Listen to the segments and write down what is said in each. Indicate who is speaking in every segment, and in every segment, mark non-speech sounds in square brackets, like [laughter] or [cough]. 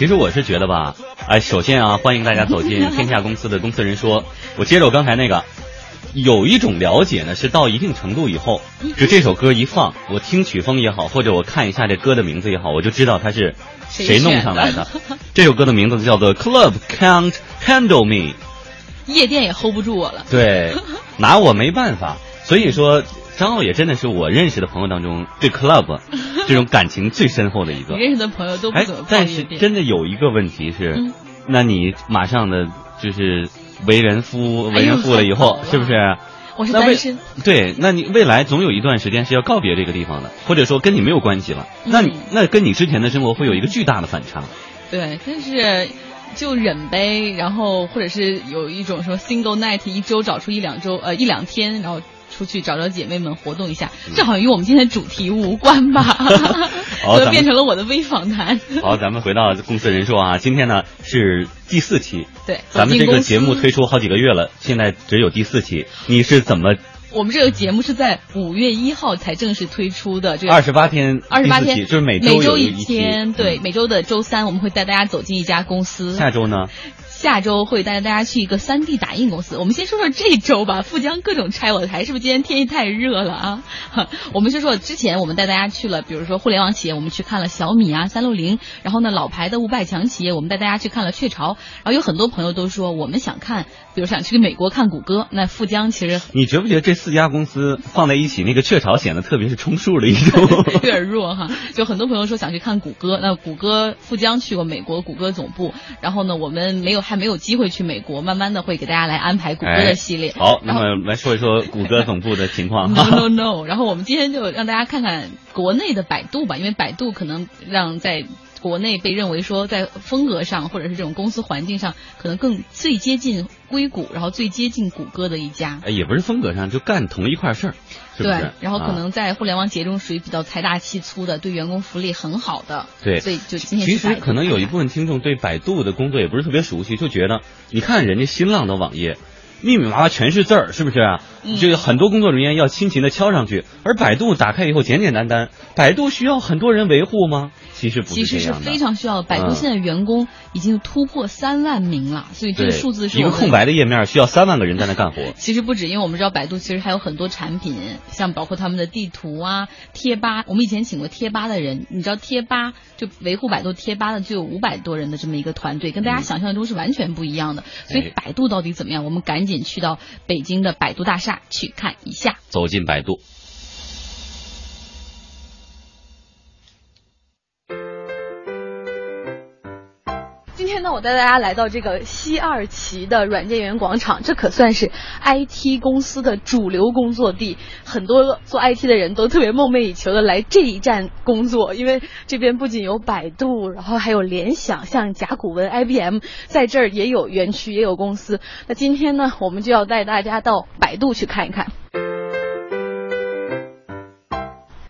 Speaker 1: 其实我是觉得吧，哎，首先啊，欢迎大家走进天下公司的公司人说。[laughs] 我接着我刚才那个，有一种了解呢，是到一定程度以后，就这首歌一放，我听曲风也好，或者我看一下这歌的名字也好，我就知道它是谁弄上来的。[laughs] 这首歌的名字叫做《Club Can't Handle Me》，
Speaker 2: 夜店也 hold 不住我了。
Speaker 1: 对，[laughs] 拿我没办法。所以说，张浩也真的是我认识的朋友当中对 club [laughs] 这种感情最深厚的一个
Speaker 2: 你。认识的朋友都不
Speaker 1: 但是。真的有一个问题是，
Speaker 2: 嗯
Speaker 1: 那你马上的就是为人夫、为人父了以后，是不是？
Speaker 2: 我是单身，
Speaker 1: 对，那你未来总有一段时间是要告别这个地方的，或者说跟你没有关系了。那你
Speaker 2: 嗯
Speaker 1: 那跟你之前的生活会有一个巨大的反差。
Speaker 2: 对，但是就忍呗，然后或者是有一种说 single night，一周找出一两周呃一两天，然后出去找找姐妹们活动一下，这好像与我们今天的主题无关吧？[laughs] 就变成了我的微访谈。
Speaker 1: 好，咱们回到公司人说啊，今天呢是第四期，
Speaker 2: 对，
Speaker 1: 咱们这个节目推出好几个月了，现在只有第四期，你是怎么
Speaker 2: 我们这个节目是在五月一号才正式推出的，这个
Speaker 1: 二十八天
Speaker 2: 二十八天
Speaker 1: 就是每周
Speaker 2: 每
Speaker 1: 周
Speaker 2: 一天，对，
Speaker 1: 嗯
Speaker 2: 每周的周三我们会带大家走进一家公司。
Speaker 1: 下周呢？
Speaker 2: 下周会带大家去一个三 D 打印公司。我们先说说这周吧，[laughs] 富江各种拆我的台，是不是今天天气太热了啊？[laughs] 我们就说之前我们带大家去了，比如说互联网企业，我们去看了小米啊、三六零，然后呢老牌的五百强企业，我们带大家去看了雀巢，然后有很多朋友都说我们想看，比如想去美国看谷歌，那富江其实
Speaker 1: 你觉不觉得这四家公司放在一起，那个雀巢显得特别是充数的一种？[laughs]
Speaker 2: 有点弱哈，就很多朋友说想去看谷歌，那谷歌富江去过美国谷歌总部，然后呢，我们没有还没有机会去美国，慢慢的会给大家来安排谷歌的系列。
Speaker 1: 哎好，那么来说一说谷歌总部的情况 [laughs]
Speaker 2: No。no no，然后我们今天就让大家看看国内的百度吧，因为百度可能让在国内被认为说在风格上或者是这种公司环境上，可能更最接近硅谷，然后最接近谷歌的一家。
Speaker 1: 哎，也不是风格上，就干同一块事儿，是不
Speaker 2: 对
Speaker 1: 是？，
Speaker 2: 然后可
Speaker 1: 啊
Speaker 2: 能在互联网企业中属于比较财大气粗的，对员工福利很好的。
Speaker 1: 对
Speaker 2: 所以就今天
Speaker 1: 其实可能有一部分听众对百度的工作也不是特别熟悉，就觉得你看人家新浪的网页。密密麻麻全是字儿，是不是？
Speaker 2: 嗯
Speaker 1: 这个很多工作人员要辛勤的敲上去，而百度打开以后简简单单。百度需要很多人维护吗？其实不
Speaker 2: 其实是。非常需要的。百度
Speaker 1: 嗯
Speaker 2: 现在员工已经突破三万名了，所以这个数字是
Speaker 1: 一个空白的页面需要三万个人在那干活。[laughs]
Speaker 2: 其实不止，因为我们知道百度其实还有很多产品，像包括他们的地图啊、贴吧。我们以前请过贴吧的人，你知道贴吧就维护百度贴吧的就有五百多人的这么一个团队，跟大家想象中是完全不一样的。所以百度到底怎么样？我们赶紧去到北京的百度大厦去看一下。
Speaker 1: 走进百度，
Speaker 2: 天呢，我带大家来到这个西二旗的软件园广场，这可算是 IT 公司的主流工作地。很多做 IT 的人都特别梦寐以求的来这一站工作，因为这边不仅有百度，然后还有联想，像甲骨文、IBM，在这儿也有园区，也有公司。那今天呢，我们就要带大家到百度去看一看。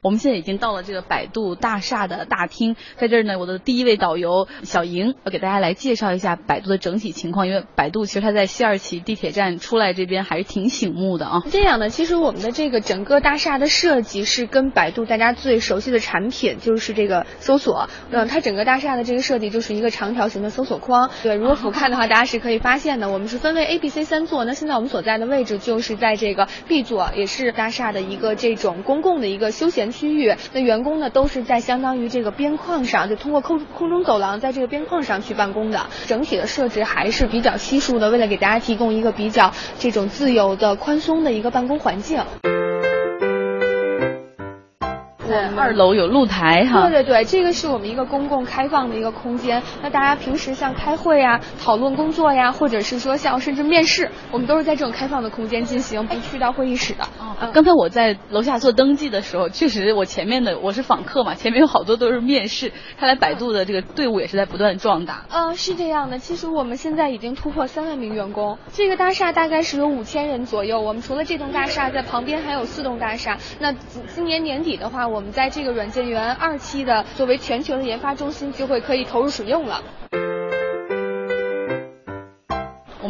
Speaker 2: 我们现在已经到了这个百度大厦的大厅，在这儿呢，我的第一位导游小莹要给大家来介绍一下百度的整体情况，因为百度其实它在西二旗地铁站出来这边还是挺醒目的啊。
Speaker 3: 这样的，其实我们的这个整个大厦的设计是跟百度大家最熟悉的产品，就是这个搜索，嗯，它整个大厦的这个设计就是一个长条形的搜索框。对，如果俯瞰的话，大家是可以发现的。我们是分为 A、B、C 三座，那现在我们所在的位置就是在这个 B 座，也是大厦的一个这种公共的一个休闲区域。那员工呢都是在相当于这个边框上，就通过空空中走廊在这个边框上去办公的。整体的设置还是比较稀疏的，为了给大家提供一个比较这种自由的、宽松的一个办公环境。
Speaker 2: 在二楼有露台哈，
Speaker 3: 对对对，这个是我们一个公共开放的一个空间。那大家平时像开会呀、讨论工作呀，或者是说像甚至面试，我们都是在这种开放的空间进行，不去到会议室的。
Speaker 2: 哦，
Speaker 3: 嗯
Speaker 2: 刚才我在楼下做登记的时候，确实我前面的我是访客嘛，前面有好多都是面试，看来百度的这个队伍也是在不断壮大。
Speaker 3: 嗯，是这样的，其实我们现在已经突破三万名员工，这个大厦大概是有五千人左右。我们除了这栋大厦，在旁边还有四栋大厦。那今今年年底的话，我我们在这个软件园二期的作为全球的研发中心，就会可以投入使用了。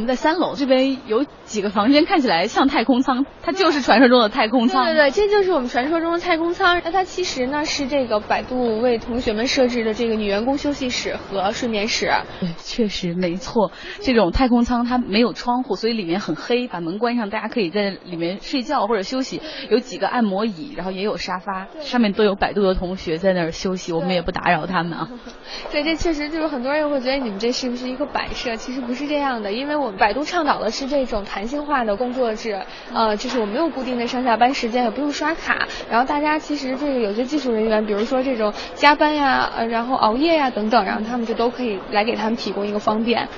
Speaker 2: 我们在三楼这边有几个房间，看起来像太空舱，它就是传说中的太空舱。
Speaker 3: 对对对，这就是我们传说中的太空舱。那它其实呢是这个百度为同学们设置的这个女员工休息室和睡眠室。
Speaker 2: 对，确实没错。这种太空舱它没有窗户，所以里面很黑。把门关上，大家可以在里面睡觉或者休息。有几个按摩椅，然后也有沙发，上面都有百度的同学在那儿休息，我们也不打扰他们啊。[laughs]
Speaker 3: 对，这确实就是很多人会觉得你们这是不是一个摆设？其实不是这样的，因为我百度倡导的是这种弹性化的工作制，呃，就是我没有固定的上下班时间，也不用刷卡。然后大家其实这个有些技术人员，比如说这种加班呀，呃，然后熬夜呀等等，然后他们就都可以来给他们提供一个方便。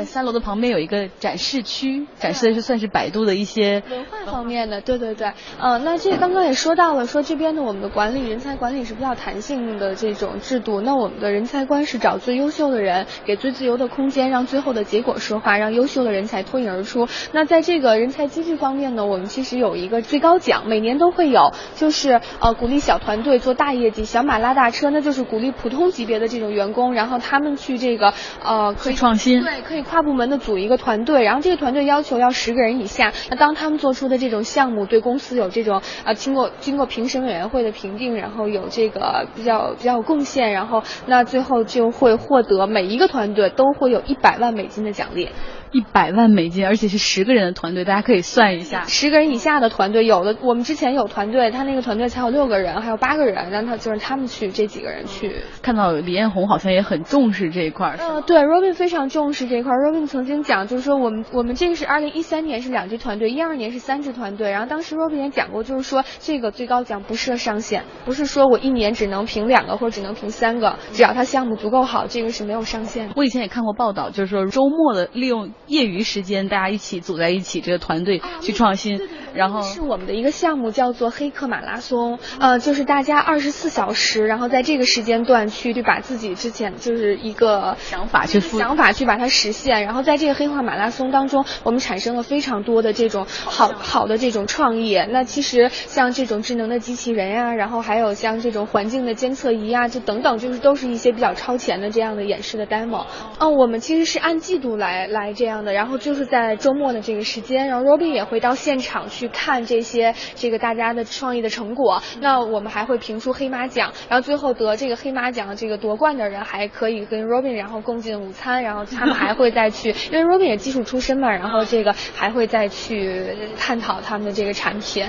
Speaker 2: 在三楼的旁边有一个展示区，展示的是算是百度的一些
Speaker 3: 文化方面的，对对对，呃，那这刚刚也说到了，说这边的我们的管理人才管理是比较弹性的这种制度，那我们的人才观是找最优秀的人，给最自由的空间，让最后的结果说话，让优秀的人才脱颖而出。那在这个人才机制方面呢，我们其实有一个最高奖，每年都会有，就是呃鼓励小团队做大业绩，小马拉大车，那就是鼓励普通级别的这种员工，然后他们去这个呃可以
Speaker 2: 创新，
Speaker 3: 对，可以跨部门的组一个团队，然后这个团队要求要十个人以下。那当他们做出的这种项目对公司有这种呃经过经过评审委员会的评定，然后有这个比较比较有贡献，然后那最后就会获得每一个团队都会有一百万美金的奖励。
Speaker 2: 一百万美金，而且是十个人的团队，大家可以算一下，
Speaker 3: 十个人以下的团队，有的我们之前有团队，他那个团队才有六个人，还有八个人，让他就是他们去这几个人去。
Speaker 2: 看到李彦宏好像也很重视这一块儿。
Speaker 3: 呃，对，Robin 非常重视这一块。Robin 曾经讲，就是说我们我们这个是二零一三年是两支团队，一二年是三支团队。然后当时 Robin 也讲过，就是说这个最高奖不设上限，不是说我一年只能评两个或者只能评三个，只要他项目足够好，这个是没有上限的。
Speaker 2: 我以前也看过报道，就是说周末的利用业余时间。大家一起组在一起，这个团队去创新，然后
Speaker 3: 是我们的一个项目，叫做黑客马拉松。呃，就是大家二十四小时，然后在这个时间段去，就把自己之前就是一个
Speaker 2: 想法去
Speaker 3: 想法去把它实现。然后在这个黑化马拉松当中，我们产生了非常多的这种好好的这种创意。那其实像这种智能的机器人呀、啊，然后还有像这种环境的监测仪啊，就等等，就是都是一些比较超前的这样的演示的 demo。嗯，我们其实是按季度来来这样的，然后就是。在周末的这个时间，然后 Robin 也会到现场去去看这些这个大家的创意的成果。那我们还会评出黑马奖，然后最后得这个黑马奖这个夺冠的人还可以跟 Robin 然后共进午餐，然后他们还会再去，因为 Robin 也技术出身嘛，然后这个还会再去探讨他们的这个产品。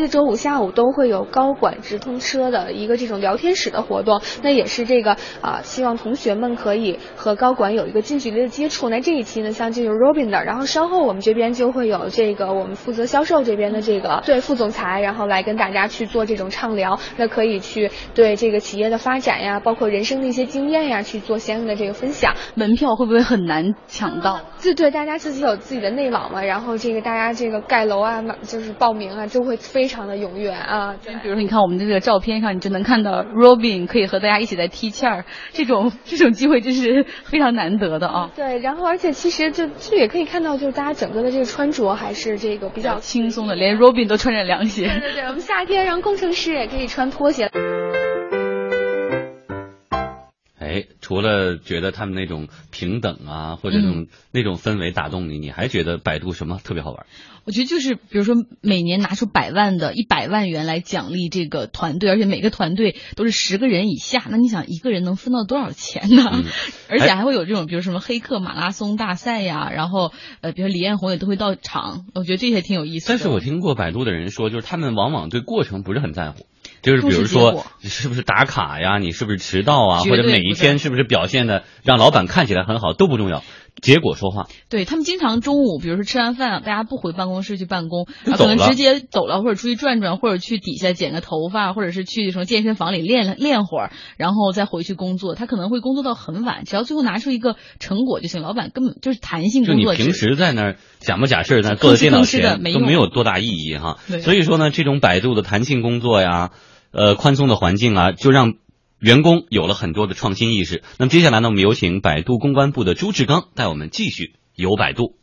Speaker 3: 个周五下午都会有高管直通车的一个这种聊天室的活动，那也是这个啊，希望同学们可以和高管有一个近距离的接触。那这一期呢，像这就是 Robin 的，然后稍后我们这边就会有这个我们负责销售这边的这个对副总裁，然后来跟大家去做这种畅聊，那可以去对这个企业的发展呀，包括人生的一些经验呀，去做相应的这个分享。
Speaker 2: 门票会不会很难抢到？
Speaker 3: 自对，大家自己有自己的内网嘛，然后这个大家这个盖楼啊，就是报名啊，就会非常的踊跃啊。
Speaker 2: 比如说，你看我们的这个照片上，你就能看到 Robin 可以和大家一起在踢毽儿，这种 [laughs] 这种机会真是非常难得的啊。
Speaker 3: 对，然后而且其实就就也可以看到，就是大家整个的这个穿着还是这个比较
Speaker 2: 轻松的，连 Robin 都穿着凉鞋。
Speaker 3: 对对对，我们夏天，然后工程师也可以穿拖鞋。
Speaker 1: 除了觉得他们那种平等啊，或者那种、嗯、那种氛围打动你，你还觉得百度什么特别好玩？
Speaker 2: 我觉得就是，比如说每年拿出百万的一百万元来奖励这个团队，而且每个团队都是十个人以下，那你想一个人能分到多少钱呢？嗯、[laughs] 而且还会有这种，比如什么黑客马拉松大赛呀，然后呃，比如李彦宏也都会到场，我觉得这些挺有意思的。
Speaker 1: 但是我听过百度的人说，就是他们往往对过程不是很在乎。就是比如说，是不是打卡呀？你是不是迟到啊？或者每一天是不是表现的让老板看起来很好都不重要，结果说话。
Speaker 2: 对他们经常中午，比如说吃完饭，大家不回办公室去办公，可能直接走了，或者出去转转，或者去底下剪个头发，或者是去什么健身房里练练会儿，然后再回去工作。他可能会工作到很晚，只要最后拿出一个成果就行。老板根本就是弹性
Speaker 1: 就你平
Speaker 2: 工作制。
Speaker 1: 时在那儿假模假式在坐在电脑前
Speaker 2: 没
Speaker 1: 都没有多大意义哈。所以说呢，这种百度的弹性工作呀，呃，宽松的环境啊，就让员工有了很多的创新意识。那么接下来呢，我们有请百度公关部的朱志刚带我们继续游百度。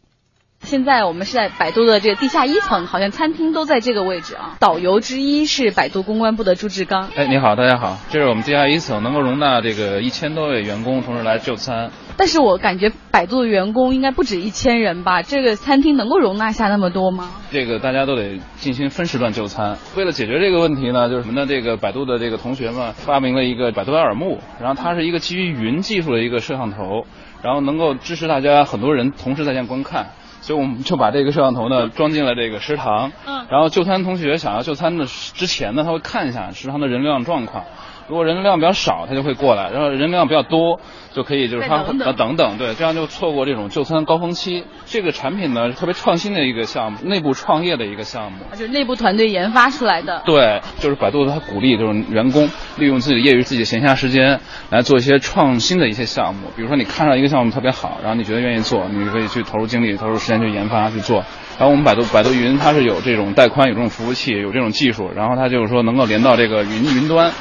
Speaker 2: 现在我们是在百度的这个地下一层，好像餐厅都在这个位置啊。导游之一是百度公关部的朱志刚。
Speaker 4: 哎，你好，大家好，这是我们地下一层，能够容纳这个一千多位员工同时来就餐。
Speaker 2: 但是我感觉百度的员工应该不止一千人吧？这个餐厅能够容纳下那么多吗？
Speaker 4: 这个大家都得进行分时段就餐。为了解决这个问题呢，就是什么呢？这个百度的这个同学们发明了一个百度耳目，然后它是一个基于云技术的一个摄像头，然后能够支持大家很多人同时在线观看。所以我们就把这个摄像头呢装进了这个食堂，
Speaker 2: 嗯
Speaker 4: 然后就餐同学想要就餐的之前呢，他会看一下食堂的人流量状况。如果人流量比较少，他就会过来；然后人流量比较多，就可以就是他
Speaker 2: 等等
Speaker 4: 呃等等，对，这样就错过这种就餐高峰期。这个产品呢，是特别创新的一个项目，内部创业的一个项目。
Speaker 2: 啊就是内部团队研发出来的。
Speaker 4: 对，就是百度它鼓励就是员工利用自己的业余、自己的闲暇时间来做一些创新的一些项目。比如说你看上一个项目特别好，然后你觉得愿意做，你可以去投入精力、投入时间去研发去做。然后我们百度百度云它是有这种带宽、有这种服务器、有这种技术，然后它就是说能够连到这个云云端。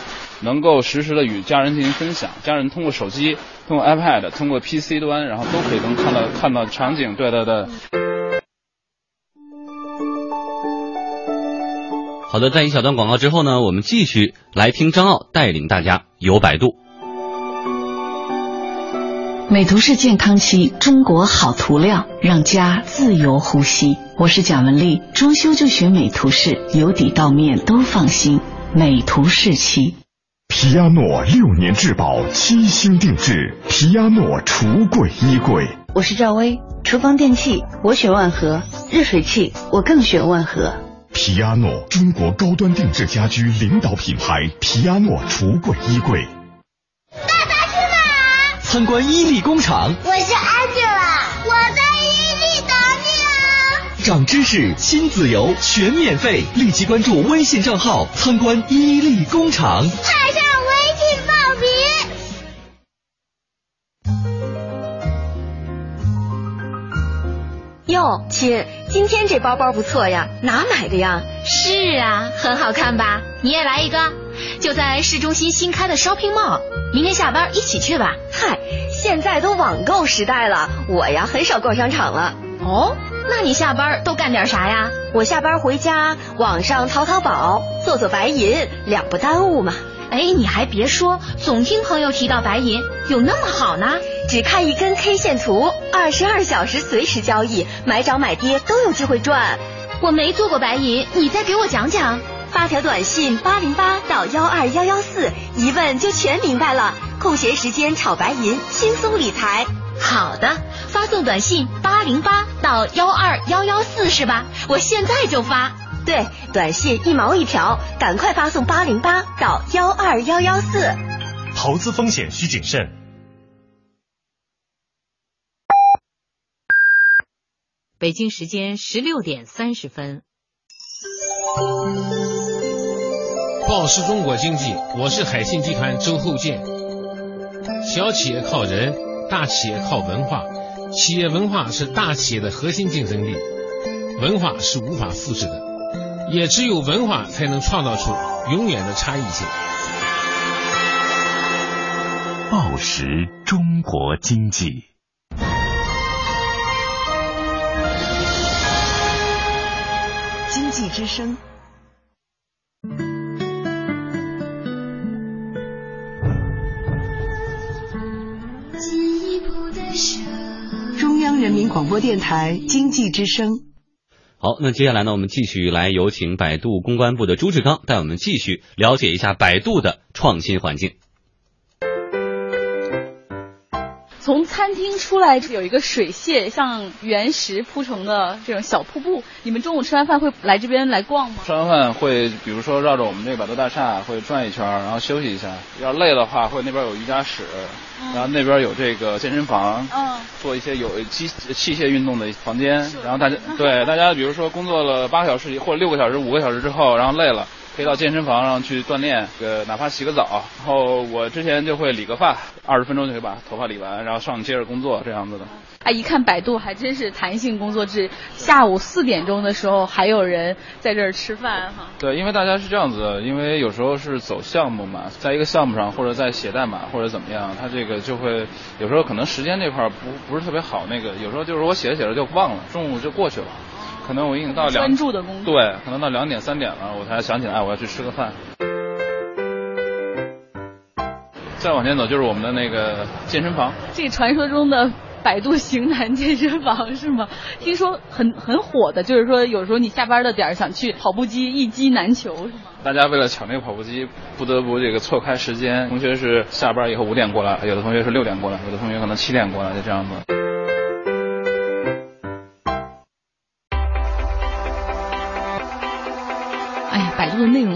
Speaker 4: 能够实时的与家人进行分享，家人通过手机、通过 iPad、通过 PC 端，然后都可以能看到看到场景。对对对。
Speaker 1: 好的，在一小段广告之后呢，我们继续来听张奥带领大家游百度。
Speaker 5: 美图仕健康期，中国好涂料，让家自由呼吸。我是蒋雯丽，装修就选美图仕，由底到面都放心。美图仕漆。
Speaker 6: 皮亚诺六年质保，七星定制，皮亚诺橱柜衣柜。
Speaker 5: 我是赵薇，厨房电器我选万和，热水器我更选万和。
Speaker 6: 皮亚诺，中国高端定制家居领导品牌，皮亚诺橱柜衣柜。
Speaker 7: 爸爸去哪儿参观伊利工厂，
Speaker 8: 我是 Angela，我在！
Speaker 7: 长知识，亲子游，全免费，立即关注微信账号参观伊利工厂。
Speaker 8: 快上微信报名。
Speaker 9: 哟，亲，今天这包包不错呀，哪买的呀？
Speaker 10: 是啊，很好看吧？你也来一个，就在市中心新开的 Shopping Mall，明天下班一起去吧。
Speaker 9: 嗨，现在都网购时代了，我呀很少逛商场了。
Speaker 10: 哦，那你下班都干点啥呀？
Speaker 9: 我下班回家，网上淘淘宝，做做白银，两不耽误嘛。
Speaker 10: 哎，你还别说，总听朋友提到白银，有那么好呢？
Speaker 9: 只看一根 K 线图，二十二小时随时交易，买涨买跌都有机会赚。
Speaker 10: 我没做过白银，你再给我讲讲。
Speaker 9: 发条短信八零八到幺二幺幺四，一问就全明白了。空闲时间炒白银，轻松理财。
Speaker 10: 好的，发送短信八零八到幺二幺幺四是吧？我现在就发。
Speaker 9: 对，短信一毛一条，赶快发送八零八到幺二幺幺四。
Speaker 6: 投资风险需谨慎。
Speaker 11: 北京时间十六点三十分。
Speaker 12: 报时中国经济，我是海信集团周厚健。小企业靠人，大企业靠文化。企业文化是大企业的核心竞争力，文化是无法复制的，也只有文化才能创造出永远的差异性。
Speaker 6: 报时中国经济。
Speaker 5: 经济之声。人民广播电台经济之声。
Speaker 1: 好，那接下来呢，我们继续来有请百度公关部的朱志刚带我们继续了解一下百度的创新环境。
Speaker 2: 从餐厅出来有一个水榭，像原石铺成的这种小瀑布。你们中午吃完饭会来这边来逛吗？
Speaker 4: 吃完饭会，比如说绕着我们这个百度大厦会转一圈，然后休息一下。要累的话，会那边有瑜伽室，然后那边有这个健身房，
Speaker 2: 嗯，
Speaker 4: 做一些有机器械运动的房间。然后大家对大家，比如说工作了八个小时或者六个小时、五个小时之后，然后累了。可以到健身房上去锻炼，呃，哪怕洗个澡。然后我之前就会理个发，二十分钟就可以把头发理完，然后上接着工作这样子的。
Speaker 2: 哎，一看百度还真是弹性工作制，下午四点钟的时候还有人在这儿吃饭哈。
Speaker 4: 对，因为大家是这样子，因为有时候是走项目嘛，在一个项目上或者在写代码或者怎么样，他这个就会有时候可能时间这块不不是特别好，那个有时候就是我写着写着就忘了，中午就过去了。可能我已经到两
Speaker 2: 专注的工
Speaker 4: 作，对，可能到两点三点了，我才想起来，我要去吃个饭。再往前走就是我们的那个健身房，
Speaker 2: 这传说中的百度型男健身房是吗？听说很很火的，就是说有时候你下班的点儿想去跑步机一机难求是吗？
Speaker 4: 大家为了抢这个跑步机，不得不这个错开时间。同学是下班以后五点过来，有的同学是六点过来，有的同学可能七点过来，就这样子。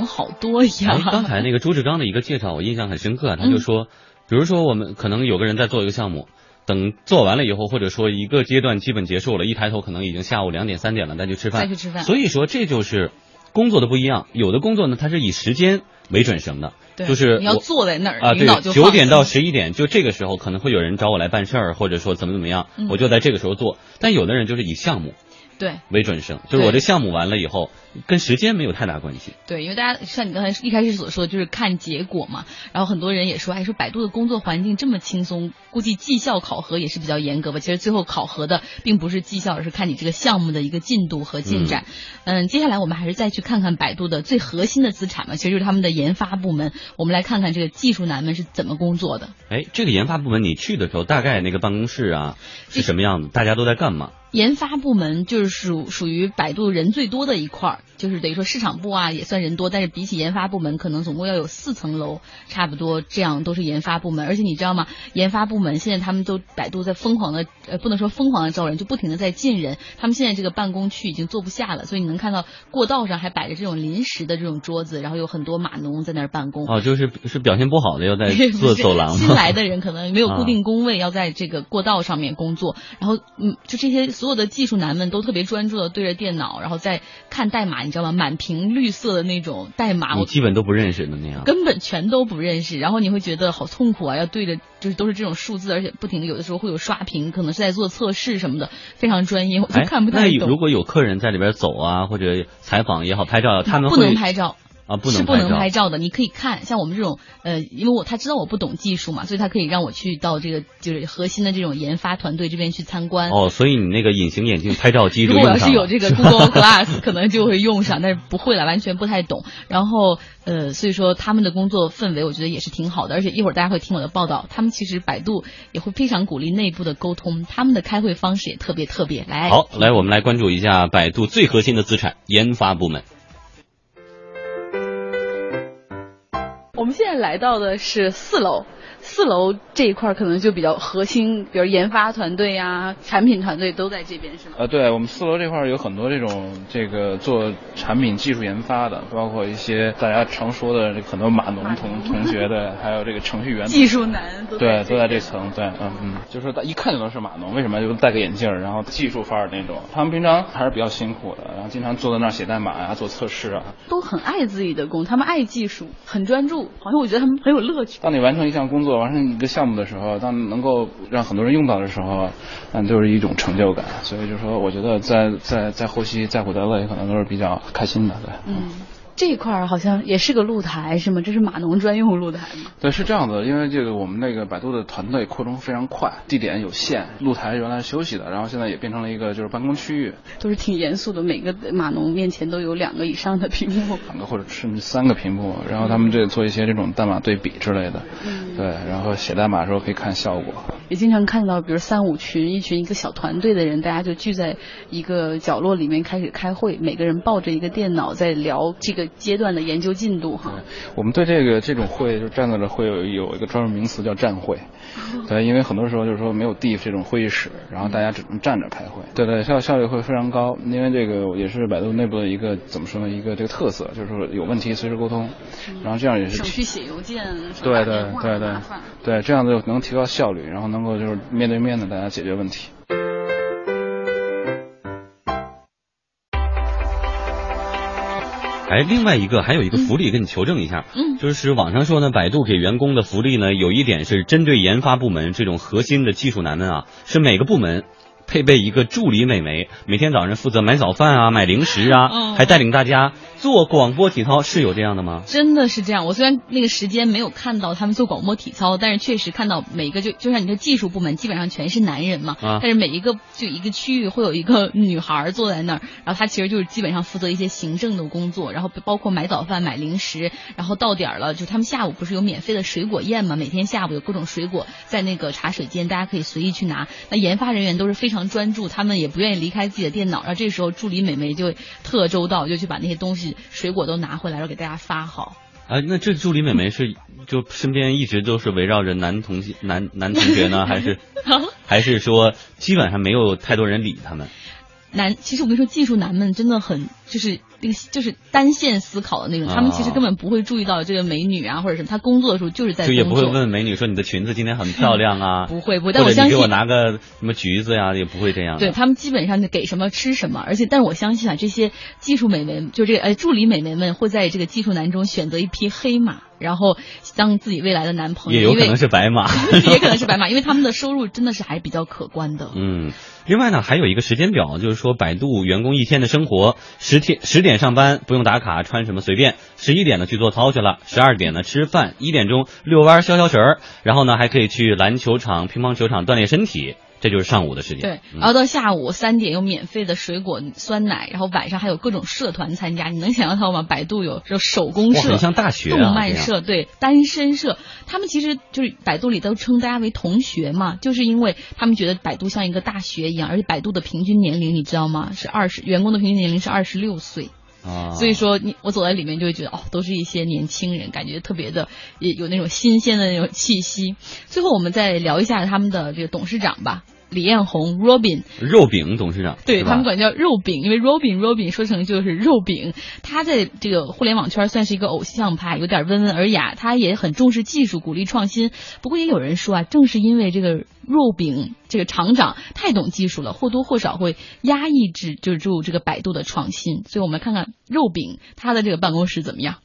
Speaker 2: 好多呀！
Speaker 1: 刚才那个朱志刚的一个介绍，我印象很深刻。他就说，比如说我们可能有个人在做一个项目，等做完了以后，或者说一个阶段基本结束了，一抬头可能已经下午两点三点了，再去吃饭。
Speaker 2: 再去吃饭。
Speaker 1: 所以说这就是工作的不一样。有的工作呢，它是以时间为准绳的，就是
Speaker 2: 你要坐在那儿
Speaker 1: 啊，对，九点到十一点，就这个时候可能会有人找我来办事儿，或者说怎么怎么样，我就在这个时候做。但有的人就是以项目。
Speaker 2: 对，
Speaker 1: 为准生，就是我这项目完了以后，跟时间没有太大关系。
Speaker 2: 对，因为大家像你刚才一开始所说的，就是看结果嘛。然后很多人也说，哎，说百度的工作环境这么轻松，估计绩效考核也是比较严格吧？其实最后考核的并不是绩效，而是看你这个项目的一个进度和进展。嗯，接下来我们还是再去看看百度的最核心的资产嘛，其实就是他们的研发部门。我们来看看这个技术男们是怎么工作的。
Speaker 1: 哎，这个研发部门你去的时候，大概那个办公室啊是什么样子？大家都在干嘛？
Speaker 2: 研发部门就是属属于百度人最多的一块儿，就是等于说市场部啊也算人多，但是比起研发部门，可能总共要有四层楼，差不多这样都是研发部门。而且你知道吗？研发部门现在他们都百度在疯狂的，呃，不能说疯狂的招人，就不停的在进人。他们现在这个办公区已经坐不下了，所以你能看到过道上还摆着这种临时的这种桌子，然后有很多码农在那儿办公。
Speaker 1: 哦，就是是表现不好的要在 [laughs] 坐走廊。
Speaker 2: 新来的人可能没有固定工位，要在这个过道上面工作。然后，嗯，就这些。所有的技术男们都特别专注的对着电脑，然后在看代码，你知道吗？满屏绿色的那种代码，
Speaker 1: 我基本都不认识的那样，
Speaker 2: 根本全都不认识。然后你会觉得好痛苦啊，要对着就是都是这种数字，而且不停的有的时候会有刷屏，可能是在做测试什么的，非常专业，我就看不太
Speaker 1: 懂。那如果有客人在里边走啊，或者采访也好，拍照，他们
Speaker 2: 不能拍照。
Speaker 1: 啊，不
Speaker 2: 能是不能
Speaker 1: 拍
Speaker 2: 照的。你可以看，像我们这种，呃，因为我他知道我不懂技术嘛，所以他可以让我去到这个就是核心的这种研发团队这边去参观。
Speaker 1: 哦，所以你那个隐形眼镜拍照机，
Speaker 2: 如果要是有这个 [laughs] Google Glass，可能就会用上，但是不会了，完全不太懂。然后，呃，所以说他们的工作氛围，我觉得也是挺好的。而且一会儿大家会听我的报道，他们其实百度也会非常鼓励内部的沟通，他们的开会方式也特别特别。来，
Speaker 1: 好，来我们来关注一下百度最核心的资产——研发部门。
Speaker 2: 我们现在来到的是四楼。四楼这一块可能就比较核心，比如研发团队呀、产品团队都在这边，是吗？
Speaker 4: 呃，对我们四楼这块有很多这种这个做产品技术研发的，包括一些大家常说的很多码农同同学的，还有这个程序员、
Speaker 2: 技术男，
Speaker 4: 对，都在这层，对，嗯嗯，就是一看就能是码农，为什么？就戴个眼镜，然后技术范儿那种。他们平常还是比较辛苦的，然后经常坐在那儿写代码呀、做测试啊。
Speaker 2: 都很爱自己的工，他们爱技术，很专注，好像我觉得他们很有乐趣。
Speaker 4: 当你完成一项工作。完成一个项目的时候，当能够让很多人用到的时候，那就是一种成就感。所以就说，我觉得在在在后期在虎德乐，可能都是比较开心的，对。
Speaker 2: 嗯。这一块儿好像也是个露台是吗？这是码农专用露台吗？
Speaker 4: 对，是这样的，因为这个我们那个百度的团队扩充非常快，地点有限，露台原来是休息的，然后现在也变成了一个就是办公区域。
Speaker 2: 都是挺严肃的，每个码农面前都有两个以上的屏幕，
Speaker 4: 两个或者甚至三个屏幕，然后他们这做一些这种代码对比之类的，对，然后写代码的时候可以看效果。
Speaker 2: 也经常看到，比如三五群，一群一个小团队的人，大家就聚在一个角落里面开始开会，每个人抱着一个电脑在聊这个阶段的研究进度哈。
Speaker 4: 我们对这个这种会就站在这会有有一个专门名词叫站会，[laughs] 对，因为很多时候就是说没有地这种会议室，然后大家只能站着开会，对对，效效率会非常高，因为这个也是百度内部的一个怎么说呢，一个这个特色，就是说有问题随时沟通，然后这样也是
Speaker 2: 省去写邮件，
Speaker 4: 对对对对对，这样子能提高效率，然后能够就是面对面的大家解决问题。
Speaker 1: 哎，另外一个还有一个福利跟你求证一下，
Speaker 2: 嗯，
Speaker 1: 就是网上说呢，百度给员工的福利呢，有一点是针对研发部门这种核心的技术男们啊，是每个部门。配备一个助理美眉，每天早上负责买早饭啊、买零食啊，
Speaker 2: 嗯
Speaker 1: 还带领大家做广播体操，是有这样的吗？
Speaker 2: 真的是这样。我虽然那个时间没有看到他们做广播体操，但是确实看到每一个就就像你的技术部门基本上全是男人嘛，
Speaker 1: 啊
Speaker 2: 但是每一个就一个区域会有一个女孩坐在那儿，然后她其实就是基本上负责一些行政的工作，然后包括买早饭、买零食，然后到点儿了，就他们下午不是有免费的水果宴嘛，每天下午有各种水果在那个茶水间，大家可以随意去拿。那研发人员都是非常专注，他们也不愿意离开自己的电脑，然后这时候助理美眉就特周到，就去把那些东西水果都拿回来，然后给大家发好。
Speaker 1: 啊，那这助理美眉是就身边一直都是围绕着男同学男男同学呢，[laughs] 还是还是说基本上没有太多人理他们？
Speaker 2: 男，其实我跟你说，技术男们真的很就是那个就是单线思考的那种，他们其实根本不会注意到这个美女啊或者什么，他工作的时候就是在
Speaker 1: 就也不会问美女说你的裙子今天很漂亮啊，[laughs]
Speaker 2: 不会不会但我相信
Speaker 1: 你给我拿个什么橘子呀，也不会这样。
Speaker 2: 对他们基本上就给什么吃什么，而且但是我相信啊，这些技术美眉就这个呃助理美眉们会在这个技术男中选择一匹黑马，然后当自己未来的男朋友，
Speaker 1: 也有可能是白马，[laughs]
Speaker 2: 也可能是白马，因为他们的收入真的是还比较可观的。
Speaker 1: 嗯，另外呢，还有一个时间表，就是说百度员工一天的生活，十天十点上班不用打卡，穿什么随便，十一点呢去做操去了，十二点呢吃饭，一点钟遛弯消消食儿，然后呢还可以去篮球场、乒乓球场锻炼身体，这就是上午的时间。
Speaker 2: 对，
Speaker 1: 嗯
Speaker 2: 然后到下午三点有免费的水果、酸奶，然后晚上还有各种社团参加。你能想象到吗？百度有这手工社、
Speaker 1: 很像大学啊
Speaker 2: 动漫社，对，单身社，他们其实就是百度里都称大家为同学嘛，就是因为他们觉得百度像一个大学一样，而且百度的平均年龄你知道吗？是二十，员工的平均年龄是二十六岁。所以说你我走在里面就会觉得哦，都是一些年轻人，感觉特别的也有那种新鲜的那种气息。最后我们再聊一下他们的这个董事长吧，李彦宏 Robin。
Speaker 1: 肉饼董事长，
Speaker 2: 对他们管叫肉饼，因为 Robin Robin 说成就是肉饼。他在这个互联网圈算是一个偶像派，有点温文尔雅。他也很重视技术，鼓励创新。不过也有人说啊，正是因为这个肉饼这个厂长太懂技术了，或多或少会压抑制就是住这个百度的创新。所以我们来看看肉饼他的这个办公室怎么样。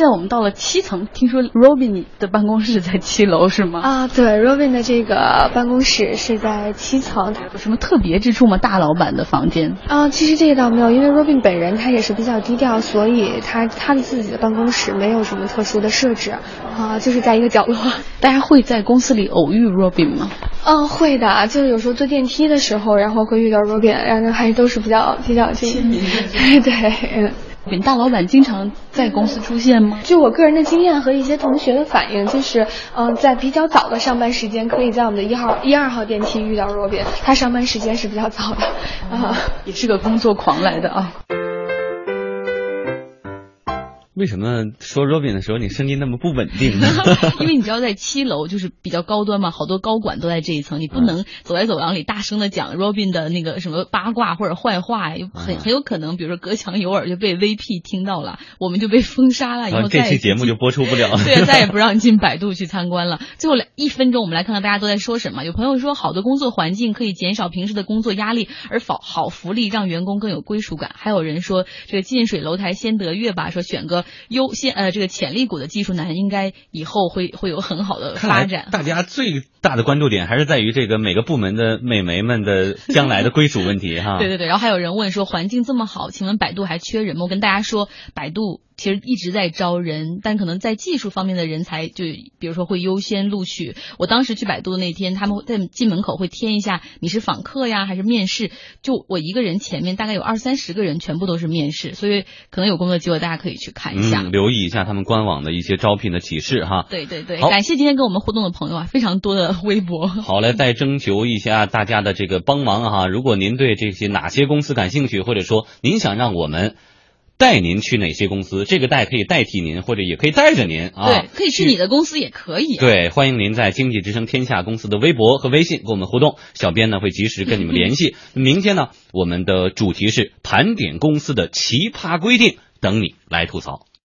Speaker 2: 现在我们到了七层，听说 Robin 的办公室在七楼是吗？
Speaker 3: 啊，对，Robin 的这个办公室是在七层，
Speaker 2: 有什么特别之处吗？大老板的房间
Speaker 3: 啊，其实这个倒没有，因为 Robin 本人他也是比较低调，所以他他的自己的办公室没有什么特殊的设置，啊，就是在一个角落。[laughs]
Speaker 2: 大家会在公司里偶遇 Robin 吗？
Speaker 3: 嗯，会的，就是有时候坐电梯的时候，然后会遇到 Robin，然后还都是比较比较亲
Speaker 2: 民
Speaker 3: 对 [laughs] 对，嗯。
Speaker 2: 本大老板经常在公司出现吗？
Speaker 3: 据我个人的经验和一些同学的反应，就是嗯、呃在比较早的上班时间，可以在我们的一号、一二号电梯遇到 Robin，他上班时间是比较早的，啊，
Speaker 2: 也是个工作狂来的啊。
Speaker 1: 为什么说 Robin 的时候你声音那么不稳定呢？[laughs]
Speaker 2: 因为你知道在七楼就是比较高端嘛，好多高管都在这一层，你不能走在走廊里大声的讲 Robin 的那个什么八卦或者坏话，很很有可能，比如说隔墙有耳就被 VP 听到了，我们就被封杀了，以后
Speaker 1: 啊这期节目就播出不了。[laughs]
Speaker 2: 对，再也不让进百度去参观了。最后来一分钟，我们来看看大家都在说什么。有朋友说，好的工作环境可以减少平时的工作压力，而好好福利让员工更有归属感。还有人说，这个近水楼台先得月吧，说选个优先呃这个潜力股的技术男，应该以后会会有很好的发展。
Speaker 1: 大家最大的关注点还是在于这个每个部门的美眉们的将来的归属问题哈。[laughs]
Speaker 2: 对对对，然后还有人问说环境这么好，请问百度还缺人吗？我跟大家说，百度其实一直在招人，但可能在技术方面的人才，就比如说会优先录取。我当时去百度的那天，他们在进门口会填一下你是访客呀还是面试，就我一个人前面大概有二三十个人，全部都是面试，所以可能有工作机会，大家可以去看一下。
Speaker 1: 嗯，留意一下他们官网的一些招聘的启示哈。
Speaker 2: 对对对，
Speaker 1: 好
Speaker 2: 感谢今天跟我们互动的朋友啊，非常多的微博。
Speaker 1: 好嘞，再征求一下大家的这个帮忙哈。如果您对这些哪些公司感兴趣，或者说您想让我们带您去哪些公司，这个带可以代替您，或者也可以带着您啊。
Speaker 2: 对，可以去你的公司也可以、啊。
Speaker 1: 对，欢迎您在经济之声天下公司的微博和微信跟我们互动，小编呢会及时跟你们联系。[laughs] 明天呢，我们的主题是盘点公司的奇葩规定，等你来吐槽。